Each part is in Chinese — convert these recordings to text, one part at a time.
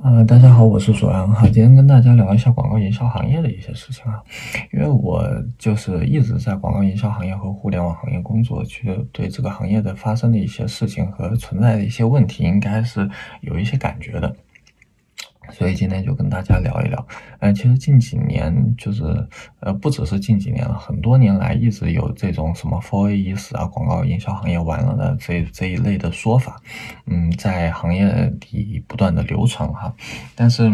呃，大家好，我是左阳哈，今天跟大家聊一下广告营销行业的一些事情啊，因为我就是一直在广告营销行业和互联网行业工作，去对这个行业的发生的一些事情和存在的一些问题，应该是有一些感觉的。所以今天就跟大家聊一聊，呃，其实近几年就是，呃，不只是近几年了，很多年来一直有这种什么 “four a 已死”啊，广告营销行业完了的这这一类的说法，嗯，在行业里不断的流传哈，但是。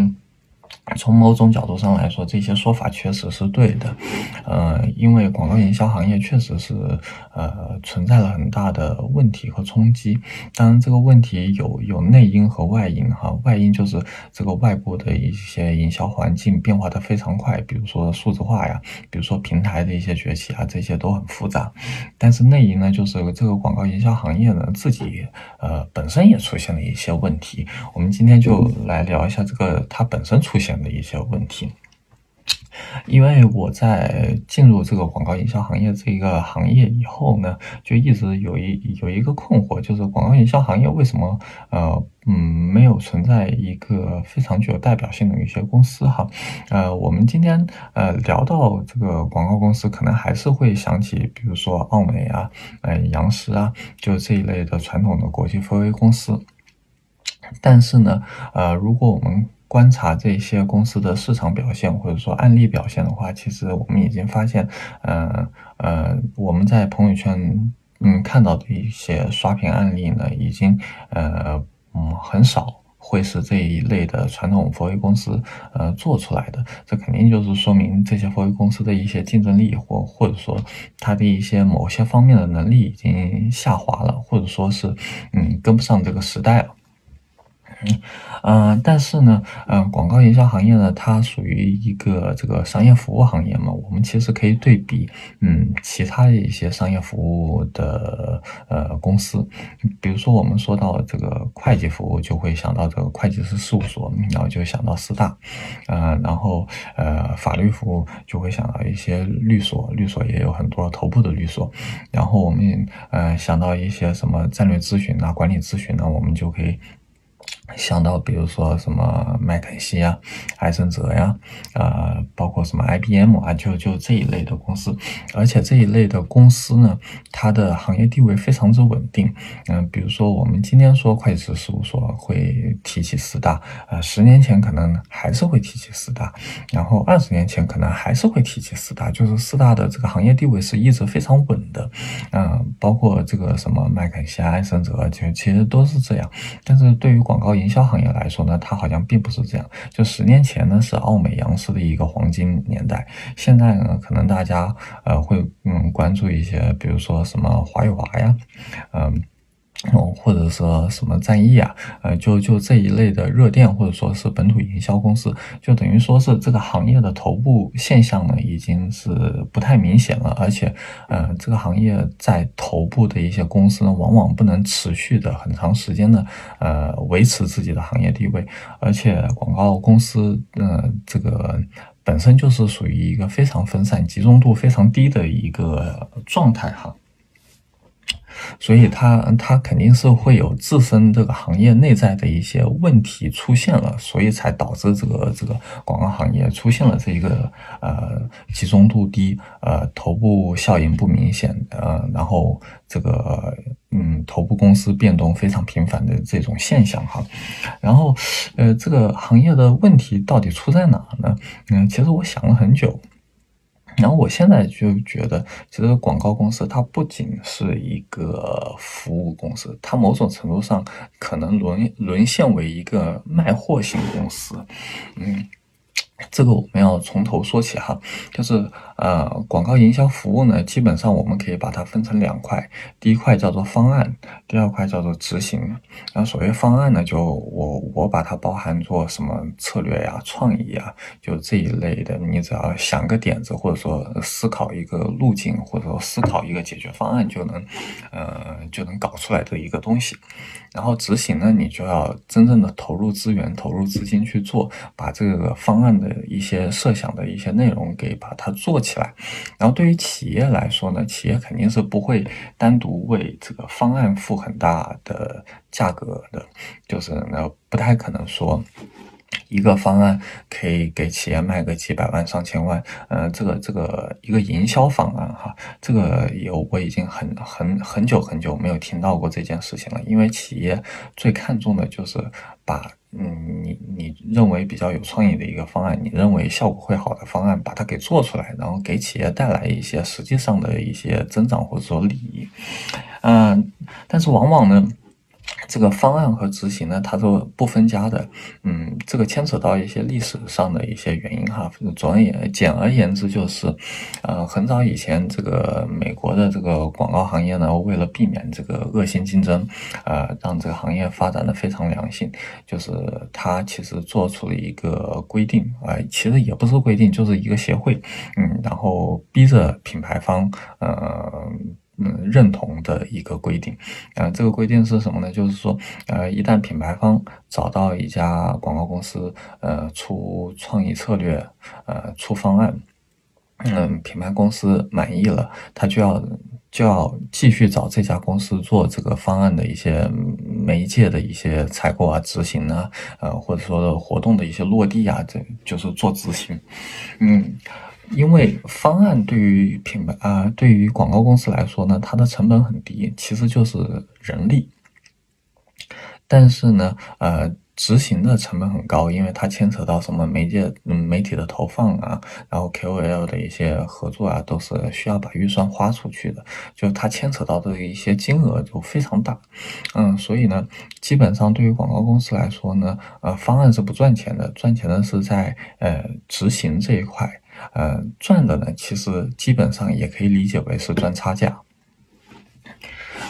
从某种角度上来说，这些说法确实是对的，呃，因为广告营销行业确实是呃存在了很大的问题和冲击。当然，这个问题有有内因和外因哈。外因就是这个外部的一些营销环境变化的非常快，比如说数字化呀，比如说平台的一些崛起啊，这些都很复杂。但是内因呢，就是这个广告营销行业呢自己呃本身也出现了一些问题。我们今天就来聊一下这个它本身出现。的一些问题，因为我在进入这个广告营销行业这一个行业以后呢，就一直有一有一个困惑，就是广告营销行业为什么呃嗯没有存在一个非常具有代表性的一些公司哈？呃，我们今天呃聊到这个广告公司，可能还是会想起，比如说奥美啊、呃杨石啊，就这一类的传统的国际 4A 公司。但是呢，呃，如果我们观察这些公司的市场表现，或者说案例表现的话，其实我们已经发现，呃呃，我们在朋友圈嗯看到的一些刷屏案例呢，已经呃嗯很少会是这一类的传统 4A 公司呃做出来的。这肯定就是说明这些 4A 公司的一些竞争力，或或者说它的一些某些方面的能力已经下滑了，或者说是嗯跟不上这个时代了。嗯，但是呢，嗯，广告营销行业呢，它属于一个这个商业服务行业嘛，我们其实可以对比，嗯，其他的一些商业服务的呃公司，比如说我们说到这个会计服务，就会想到这个会计师事务所，然后就想到四大，呃，然后呃法律服务就会想到一些律所，律所也有很多头部的律所，然后我们呃想到一些什么战略咨询啊、管理咨询呢，我们就可以。想到比如说什么麦肯锡呀、艾森哲呀，呃，包括什么 IBM 啊，就就这一类的公司，而且这一类的公司呢，它的行业地位非常之稳定。嗯，比如说我们今天说会计师事务所会提起四大，呃，十年前可能还是会提起四大，然后二十年前可能还是会提起四大，就是四大的这个行业地位是一直非常稳的。嗯，包括这个什么麦肯锡、艾森哲，就其实都是这样。但是对于广告营销行业来说呢，它好像并不是这样。就十年前呢，是奥美扬斯的一个黄金年代。现在呢，可能大家呃会嗯关注一些，比如说什么华与华呀，嗯。哦，或者说什么战役啊，呃，就就这一类的热电，或者说是本土营销公司，就等于说是这个行业的头部现象呢，已经是不太明显了。而且，呃，这个行业在头部的一些公司呢，往往不能持续的很长时间的，呃，维持自己的行业地位。而且，广告公司，呃，这个本身就是属于一个非常分散、集中度非常低的一个状态，哈。所以它它肯定是会有自身这个行业内在的一些问题出现了，所以才导致这个这个广告行业出现了这一个呃集中度低，呃头部效应不明显，呃然后这个嗯头部公司变动非常频繁的这种现象哈。然后呃这个行业的问题到底出在哪呢？嗯，其实我想了很久。然后我现在就觉得，其实广告公司它不仅是一个服务公司，它某种程度上可能沦沦陷为一个卖货型公司，嗯。这个我们要从头说起哈，就是呃，广告营销服务呢，基本上我们可以把它分成两块，第一块叫做方案，第二块叫做执行。然后所谓方案呢，就我我把它包含做什么策略呀、创意啊，就这一类的。你只要想个点子，或者说思考一个路径，或者说思考一个解决方案，就能呃就能搞出来的一个东西。然后执行呢，你就要真正的投入资源、投入资金去做，把这个方案。的一些设想的一些内容给把它做起来，然后对于企业来说呢，企业肯定是不会单独为这个方案付很大的价格的，就是那不太可能说，一个方案可以给企业卖个几百万上千万，呃，这个这个一个营销方案哈，这个有我已经很很很久很久没有听到过这件事情了，因为企业最看重的就是把。嗯，你你认为比较有创意的一个方案，你认为效果会好的方案，把它给做出来，然后给企业带来一些实际上的一些增长或者说利益，嗯，但是往往呢。这个方案和执行呢，它都不分家的。嗯，这个牵扯到一些历史上的一些原因哈。总而言简而言之，就是，呃，很早以前，这个美国的这个广告行业呢，为了避免这个恶性竞争，呃，让这个行业发展的非常良性，就是它其实做出了一个规定，啊，其实也不是规定，就是一个协会，嗯，然后逼着品牌方，呃。嗯，认同的一个规定，呃，这个规定是什么呢？就是说，呃，一旦品牌方找到一家广告公司，呃，出创意策略，呃，出方案，嗯，品牌公司满意了，他就要就要继续找这家公司做这个方案的一些媒介的一些采购啊、执行啊，呃，或者说活动的一些落地啊，这就是做执行，嗯。因为方案对于品牌啊，对于广告公司来说呢，它的成本很低，其实就是人力。但是呢，呃，执行的成本很高，因为它牵扯到什么媒介、嗯，媒体的投放啊，然后 KOL 的一些合作啊，都是需要把预算花出去的，就它牵扯到的一些金额就非常大。嗯，所以呢，基本上对于广告公司来说呢，呃，方案是不赚钱的，赚钱的是在呃执行这一块。呃，赚的呢，其实基本上也可以理解为是赚差价。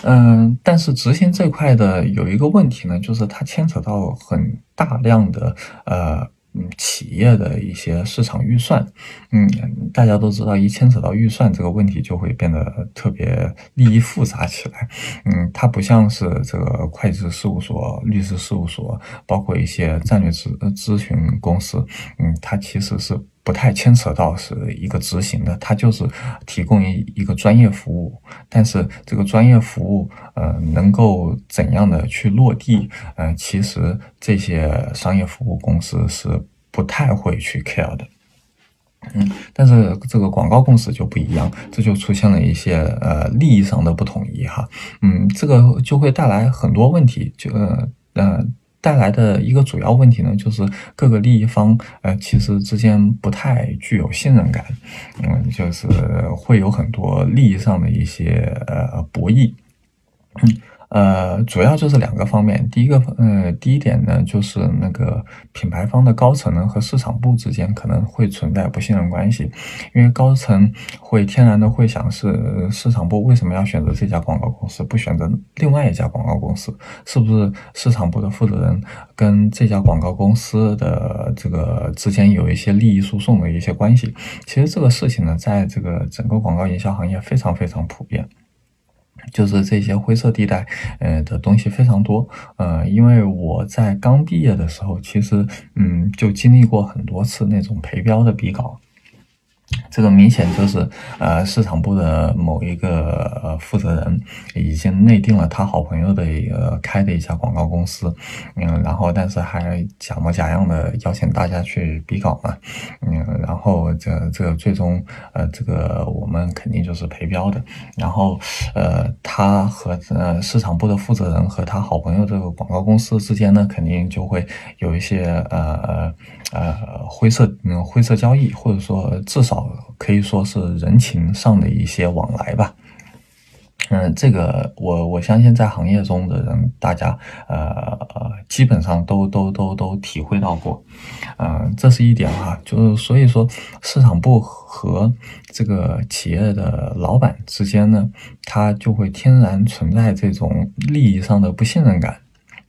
嗯，但是执行这块的有一个问题呢，就是它牵扯到很大量的呃。嗯，企业的一些市场预算，嗯，大家都知道，一牵扯到预算这个问题，就会变得特别利益复杂起来。嗯，它不像是这个会计师事务所、律师事务所，包括一些战略咨咨询公司，嗯，它其实是不太牵扯到是一个执行的，它就是提供一一个专业服务。但是这个专业服务，呃，能够怎样的去落地？呃，其实这些商业服务公司是。不太会去 care 的，嗯，但是这个广告公司就不一样，这就出现了一些呃利益上的不统一哈，嗯，这个就会带来很多问题，就呃呃带来的一个主要问题呢，就是各个利益方呃其实之间不太具有信任感，嗯，就是会有很多利益上的一些呃博弈，嗯。呃，主要就是两个方面。第一个，呃，第一点呢，就是那个品牌方的高层呢和市场部之间可能会存在不信任关系，因为高层会天然的会想是市场部为什么要选择这家广告公司，不选择另外一家广告公司？是不是市场部的负责人跟这家广告公司的这个之间有一些利益输送的一些关系？其实这个事情呢，在这个整个广告营销行业非常非常普遍。就是这些灰色地带，呃的东西非常多，呃，因为我在刚毕业的时候，其实，嗯，就经历过很多次那种陪标的比稿。这个明显就是，呃，市场部的某一个呃负责人已经内定了他好朋友的一个开的一家广告公司，嗯，然后但是还假模假样的邀请大家去比稿嘛，嗯，然后这这个最终，呃，这个我们肯定就是陪标的，然后，呃，他和呃市场部的负责人和他好朋友这个广告公司之间呢，肯定就会有一些呃呃灰色嗯灰色交易，或者说至少。可以说是人情上的一些往来吧，嗯，这个我我相信在行业中的人，大家呃基本上都都都都体会到过，嗯，这是一点哈，就是所以说市场部和这个企业的老板之间呢，他就会天然存在这种利益上的不信任感，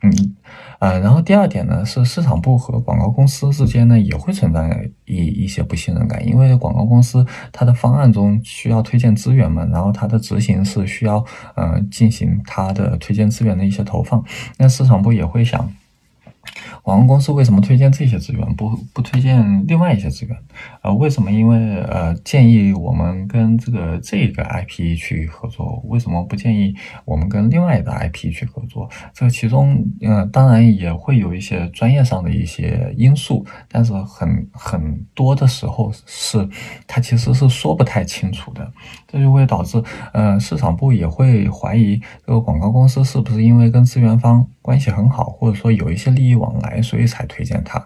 嗯。呃，然后第二点呢，是市场部和广告公司之间呢也会存在一一些不信任感，因为广告公司它的方案中需要推荐资源嘛，然后它的执行是需要呃进行它的推荐资源的一些投放，那市场部也会想。广告公司为什么推荐这些资源，不不推荐另外一些资源？呃，为什么？因为呃，建议我们跟这个这个 IP 去合作，为什么不建议我们跟另外的 IP 去合作？这其中，嗯，当然也会有一些专业上的一些因素，但是很很多的时候是它其实是说不太清楚的，这就会导致，呃，市场部也会怀疑这个广告公司是不是因为跟资源方。关系很好，或者说有一些利益往来，所以才推荐他。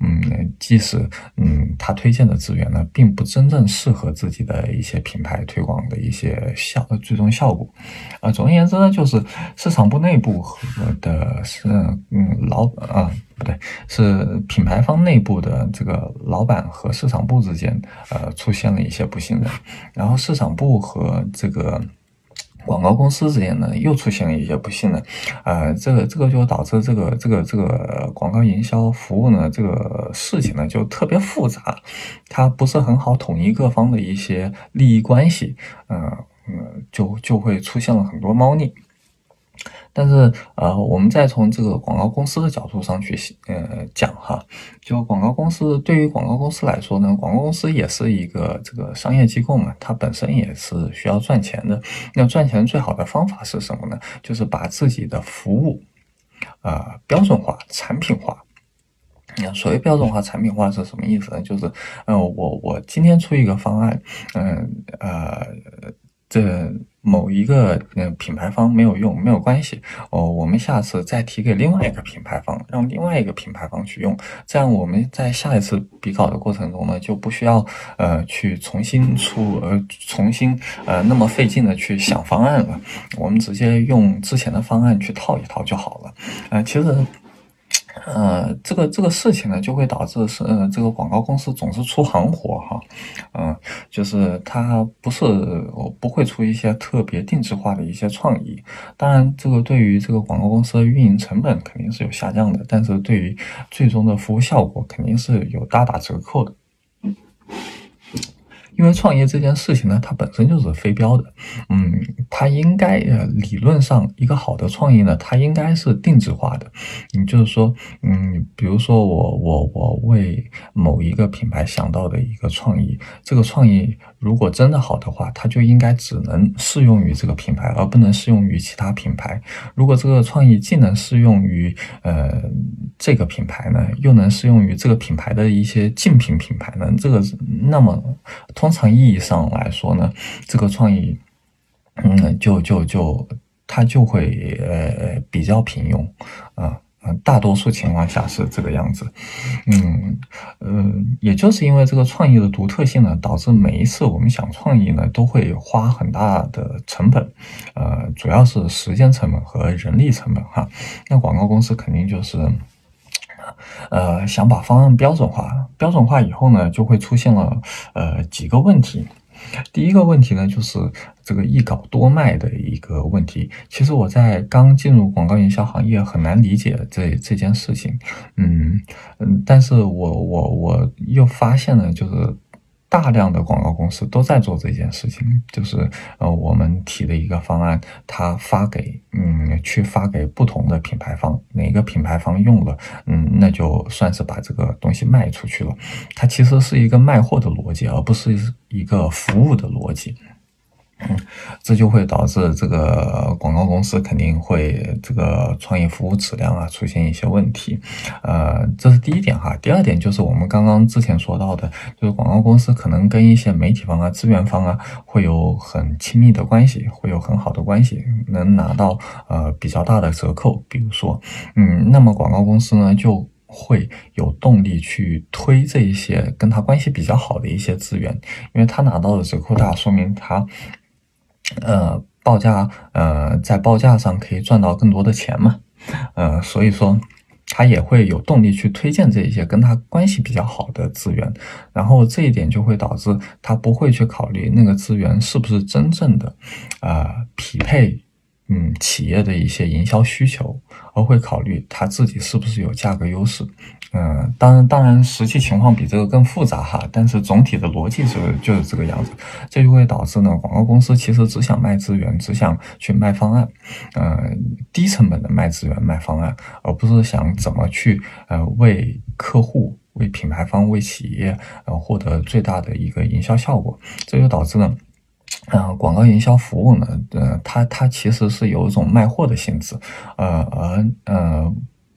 嗯，即使嗯他推荐的资源呢，并不真正适合自己的一些品牌推广的一些效最终效果。啊，总而言之呢，就是市场部内部和的是嗯老啊不对，是品牌方内部的这个老板和市场部之间呃出现了一些不信任，然后市场部和这个。广告公司之间呢，又出现了一些不信任，呃，这个这个就导致这个这个这个广告营销服务呢，这个事情呢就特别复杂，它不是很好统一各方的一些利益关系，嗯嗯，就就会出现了很多猫腻。但是，呃，我们再从这个广告公司的角度上去，呃，讲哈，就广告公司对于广告公司来说呢，广告公司也是一个这个商业机构嘛，它本身也是需要赚钱的。那赚钱最好的方法是什么呢？就是把自己的服务，啊，标准化、产品化。那所谓标准化、产品化是什么意思呢？就是，嗯，我我今天出一个方案，嗯，呃，这。某一个嗯品牌方没有用没有关系哦，我们下次再提给另外一个品牌方，让另外一个品牌方去用，这样我们在下一次比稿的过程中呢，就不需要呃去重新出呃重新呃那么费劲的去想方案了，我们直接用之前的方案去套一套就好了，呃，其实。呃，这个这个事情呢，就会导致是呃，这个广告公司总是出行活哈，嗯，就是它不是我不会出一些特别定制化的一些创意，当然这个对于这个广告公司的运营成本肯定是有下降的，但是对于最终的服务效果肯定是有大打折扣的。因为创业这件事情呢，它本身就是非标的，嗯，它应该呃理论上一个好的创意呢，它应该是定制化的，嗯，就是说，嗯，比如说我我我为某一个品牌想到的一个创意，这个创意如果真的好的话，它就应该只能适用于这个品牌，而不能适用于其他品牌。如果这个创意既能适用于呃这个品牌呢，又能适用于这个品牌的一些竞品品牌呢，这个那么。通常意义上来说呢，这个创意，嗯，就就就它就会呃比较平庸啊，大多数情况下是这个样子，嗯嗯，也就是因为这个创意的独特性呢，导致每一次我们想创意呢，都会花很大的成本，呃，主要是时间成本和人力成本哈。那广告公司肯定就是。呃，想把方案标准化，标准化以后呢，就会出现了呃几个问题。第一个问题呢，就是这个一稿多卖的一个问题。其实我在刚进入广告营销行业，很难理解这这件事情。嗯嗯，但是我我我又发现了，就是。大量的广告公司都在做这件事情，就是呃，我们提的一个方案，他发给嗯，去发给不同的品牌方，哪个品牌方用了，嗯，那就算是把这个东西卖出去了。它其实是一个卖货的逻辑，而不是一个服务的逻辑。嗯，这就会导致这个广告公司肯定会这个创意服务质量啊出现一些问题，呃，这是第一点哈。第二点就是我们刚刚之前说到的，就是广告公司可能跟一些媒体方啊、资源方啊会有很亲密的关系，会有很好的关系，能拿到呃比较大的折扣。比如说，嗯，那么广告公司呢就会有动力去推这一些跟他关系比较好的一些资源，因为他拿到的折扣大，说明他。呃，报价，呃，在报价上可以赚到更多的钱嘛，呃，所以说他也会有动力去推荐这一些跟他关系比较好的资源，然后这一点就会导致他不会去考虑那个资源是不是真正的，呃，匹配，嗯，企业的一些营销需求，而会考虑他自己是不是有价格优势。嗯，当然，当然，实际情况比这个更复杂哈，但是总体的逻辑是就是这个样子，这就会导致呢，广告公司其实只想卖资源，只想去卖方案，呃，低成本的卖资源、卖方案，而不是想怎么去呃为客户、为品牌方、为企业呃获得最大的一个营销效果，这就导致呢，嗯，广告营销服务呢，呃，它它其实是有一种卖货的性质，呃，而呃。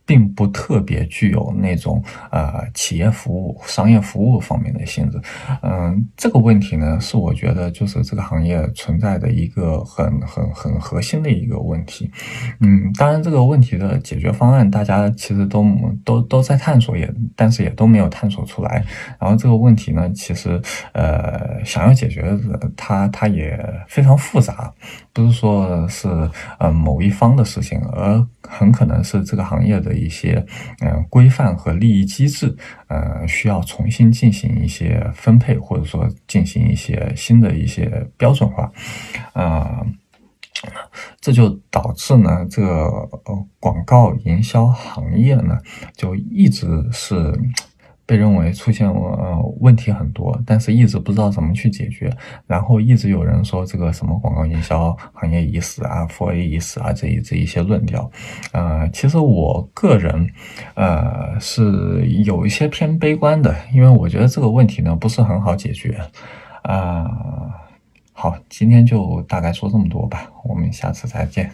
并不特别具有那种呃企业服务、商业服务方面的性质，嗯，这个问题呢是我觉得就是这个行业存在的一个很很很核心的一个问题，嗯，当然这个问题的解决方案大家其实都都都在探索，也但是也都没有探索出来。然后这个问题呢，其实呃想要解决的它它也非常复杂，不是说是呃某一方的事情，而很可能是这个行业的。一些嗯规范和利益机制，呃，需要重新进行一些分配，或者说进行一些新的一些标准化，啊，这就导致呢，这个呃广告营销行业呢，就一直是。被认为出现呃问题很多，但是一直不知道怎么去解决，然后一直有人说这个什么广告营销行业已死啊，4A 已死啊，这一这一些论调，呃，其实我个人呃是有一些偏悲观的，因为我觉得这个问题呢不是很好解决，啊，好，今天就大概说这么多吧，我们下次再见。